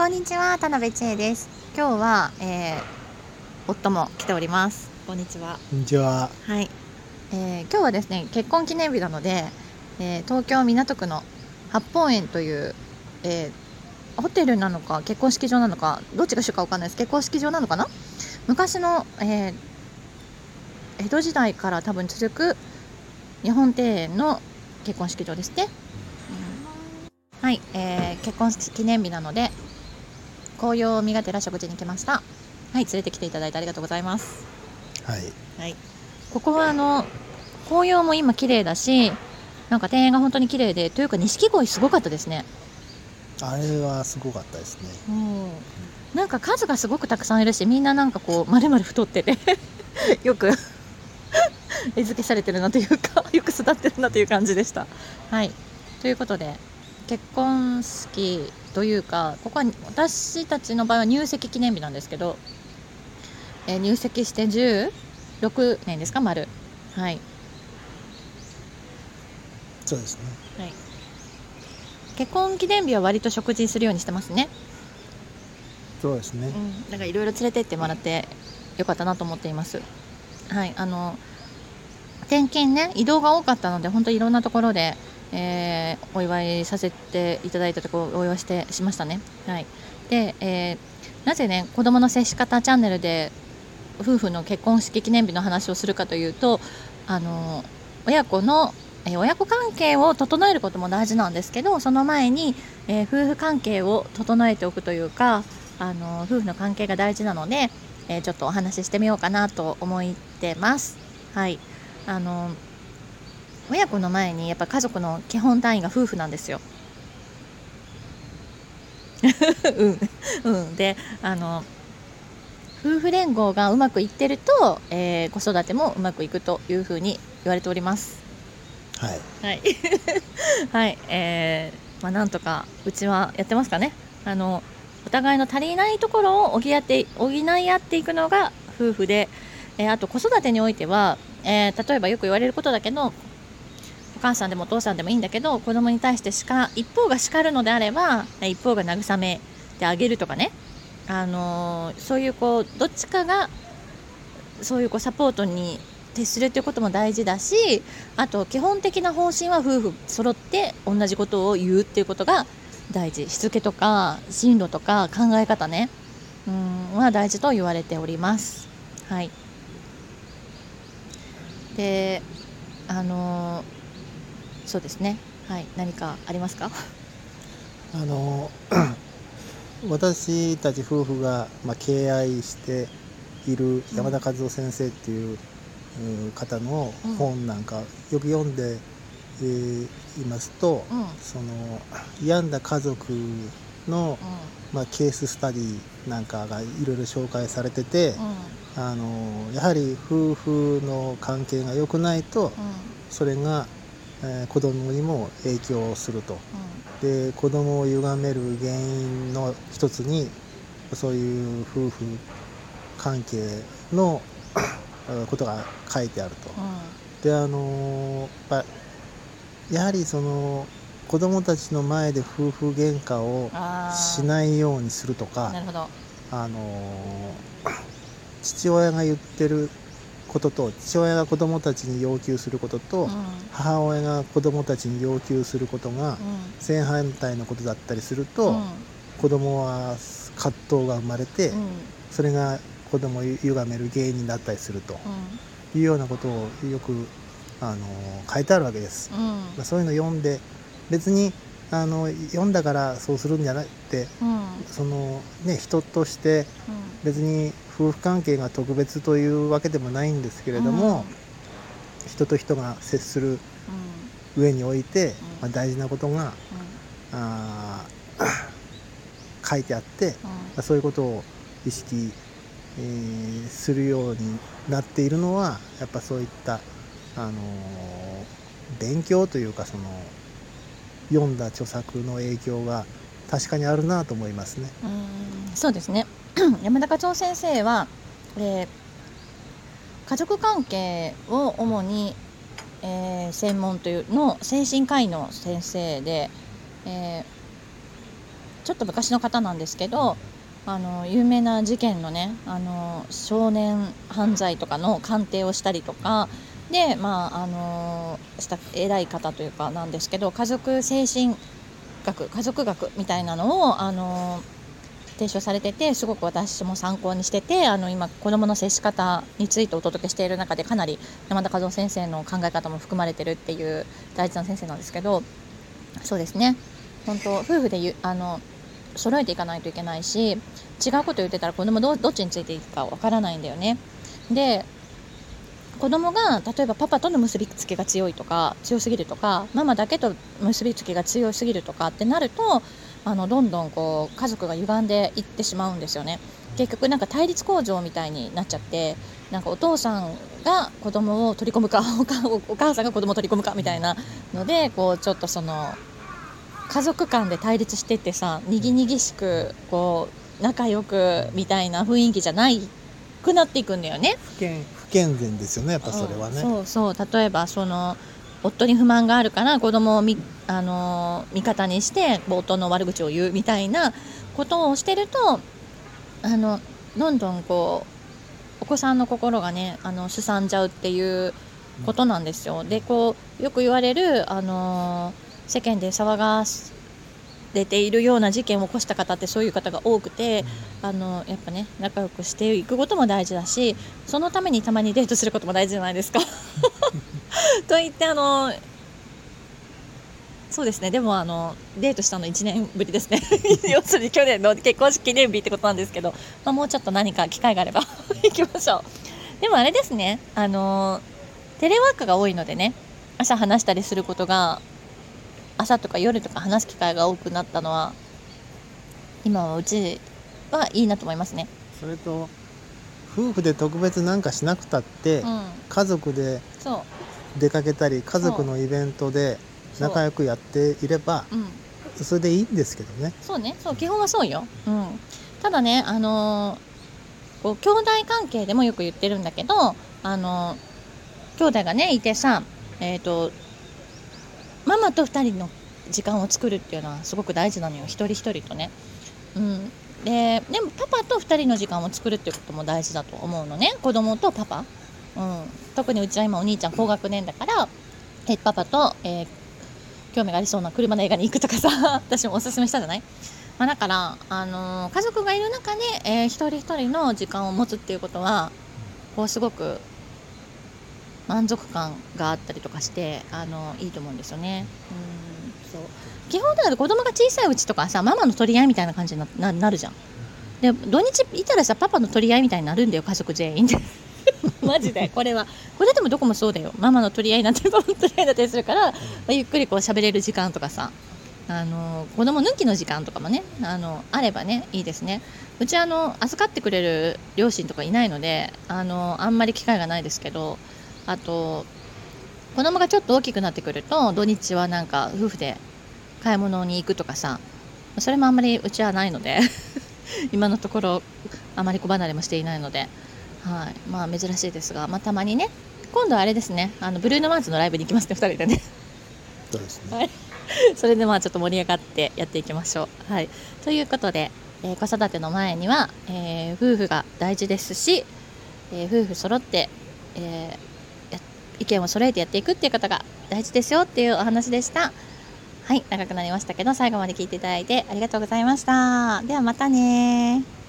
こんにちは田辺千恵です。今日は、えー、夫も来ております。こんにちは。こんにちは。はい、えー、今日はですね結婚記念日なので、えー、東京港区の八本園という、えホテルなのか結婚式場なのかどっちが主かわかんないです。結婚式場なのかな？昔の、え江戸時代から多分続く日本庭園の結婚式場ですね、うん、はい、えー、結婚記念日なので紅葉を見がてら食事に来ました。はい連れてきていただいてありがとうございます。はい、はい、ここはあの紅葉も今綺麗だしなんか庭園が本当に綺麗でというか錦鯉すごかったですね。あれはすごかったですね。うん。なんか数がすごくたくさんいるしみんななんかこうまるまる太ってて よく餌付けされてるなというか よく育ってるなという感じでした。はい。ということで結婚式というかここは私たちの場合は入籍記念日なんですけど、えー、入籍して16年ですか丸。はい。そうですね。はい。結婚記念日は割と食事するようにしてますね。そうですね、うん、なんかいろいろ連れてってもらってよかったなと思っています。はい。あの転勤ね移動が多かったので本当いろんなところでえー、お祝いさせていただいたところお祝いしてしましたね。はい、で、えー、なぜね子どもの接し方チャンネルで夫婦の結婚式記念日の話をするかというとあの親子の、えー、親子関係を整えることも大事なんですけどその前に、え夫婦関係を整えておくというかあの夫婦の関係が大事なので、えちょっとお話ししてみようかなと思ってます。はいあの親子の前にやっぱ家族の基本単位が夫婦なんですよ。うん、うん、であの夫婦連合がうまくいってると、えー、子育てもうまくいくというふうに言われております。はい。はい。はい、えー、まあ、なんとかうちはやってますかね。あのお互いの足りないところを補って補い合っていくのが夫婦で、えー、あと子育てにおいては、えー、例えばよく言われることだけどお母さんでもお父さんでもいいんだけど子供に対してしか一方が叱るのであれば一方が慰めてあげるとかね、あのー、そういうこうどっちかがそういうこうサポートに徹するということも大事だしあと基本的な方針は夫婦揃って同じことを言うっていうことが大事。しつけとか進路とか考え方ね。うんは大事と言われております。はい。であのーそうですね。はい。何かありますか？あの 私たち夫婦が、まあ、敬愛している山田和夫先生っていう、うん、方の本なんかよく読んで、えー、いますと、うん、その病んだ家族の、うん、まあ、ケーススタディなんかがいろいろ紹介されてて、あのやはり夫婦の関係が良くないと、それがえー、子供にも影響すると、うん、で子供を歪める原因の一つにそういう夫婦関係の ことが書いてあると、うん、であのややはりその子供たちの前で夫婦喧嘩をしないようにするとかあの父親が言ってることと父親が子どもたちに要求することと、うん、母親が子どもたちに要求することが正反対のことだったりすると、うん、子どもは葛藤が生まれて、うん、それが子どもを歪める原因になったりするというようなことをよくあの書いてあるわけです。まあ、そういうのを読んで別にあの読んだからそうするんじゃなくて、そのね人として別に夫婦関係が特別というわけでもないんですけれども、うん、人と人が接する上において、まあ、大事なことが、あ 書いてあって、まあ、そういうことを意識、えー、するようになっているのはやっぱそういった、あのー、勉強というかその読んだ著作の影響が確かにあるなと思いますね。うん。そうですね 山田課長先生は、えー、家族関係を主に、えー、専門というの精神科医の先生で、えー、ちょっと昔の方なんですけどあの有名な事件のねあの少年犯罪とかの鑑定をしたりとかでまああのした偉い方というかなんですけど家族精神学家族学みたいなのをあの提唱されててすごく私も参考にしててあの今子どもの接し方についてお届けしている中でかなり山田和夫先生の考え方も含まれてるっていう大事な先生なんですけどそうですね本当夫婦でゆあの揃えていかないといけないし違うこと言ってたら子供どどっちについていくかわからないんだよね。で子供が例えばパパとの結びつきが強いとか強すぎるとかママだけと結びつきが強すぎるとかってなるとあのどんどんこう家族が歪んでいってしまうんですよね。結局なんか対立構造みたいになっちゃってなんかお父さんが子供を取り込むか お母さんが子供を取り込むかみたいなのでこうちょっとその家族間で対立してってさにぎにぎしくこう仲良くみたいな雰囲気じゃないくなっていくんだよね。不健不健全ですよねやっぱそれはね、そうそう例えばその夫に不満があるから子供をみあの味方にして夫の悪口を言うみたいなことをしてるとあのどんどんこうお子さんの心がねあのすさんじゃうっていうことなんですよ。でこうよく言われるあの世間で騒がれているような事件を起こした方ってそういう方が多くて、あのやっぱね仲良くしていくことも大事だしそのためにたまにデートすることも大事じゃないですか。と言ってあのそうですね。でもあのデートしたの1年ぶりですね。要するに去年の結婚式記念日ってことなんですけど、まあ、もうちょっと何か機会があれば 行きましょう。でもあれですね。あのテレワークが多いのでね朝話したりすることが朝とか夜とか話す機会が多くなったのは今はうちはいいなと思いますね。それと夫婦で特別なんかしなくたって、うん。家族でそう出かけたり家族のイベントで仲良くやっていればう。ん。それでいいんですけどね。そうね。そう基本はそうよ、うん、ただねあのーこう兄弟関係でもよく言ってるんだけどあのー兄弟がねいてさえっ、とママと2人の時間を作るっていうのはすごく大事なのよ。一人一人とね、うん、ででもパパと2人の時間を作るっていうことも大事だと思うのね。子供とパパ、うん、特にうちは今お兄ちゃん高学年だからえパパと、えー興味がありそうな車の映画に行くとかさ 私もおすすめしたじゃない、まあ、だから、あのー家族がいる中で、えー一人一人の時間を持つっていうことはこうすごく満足感があったりとかして、あのいいと思うんですよね。うんそう基本だから子供が小さいうちとかさママの取り合いみたいな感じになななるじゃん。で土日いたらさパパの取り合いみたいになるんだよ家族全員で。マジで。これは。これでもどこもそうだよ。ママの取り合いになってパパの取り合いになったりするから、まあゆっくりこう喋れる時間とかさあの子供抜きの時間とかもねあのあればねいいですね。うちあの預かってくれる両親とかいないのであのあんまり機会がないですけどあと子供がちょっと大きくなってくると土日はなんか夫婦で買い物に行くとかさそれもあんまりうちはないので 今のところあまり子離れもしていないので、はい、まあ珍しいですが、まあ、たまにね今度はあれですね。あのブルーノ・マーズのライブに行きますね2人でね。そうですね、はい。それでまあちょっと盛り上がってやっていきましょう。はい、ということで、えー子育ての前には、えー夫婦が大事ですし、えー夫婦揃って、え意見を揃えてやっていくっていうことが大事ですよっていうお話でした。はい、長くなりましたけど最後まで聞いていただいてありがとうございました。ではまたね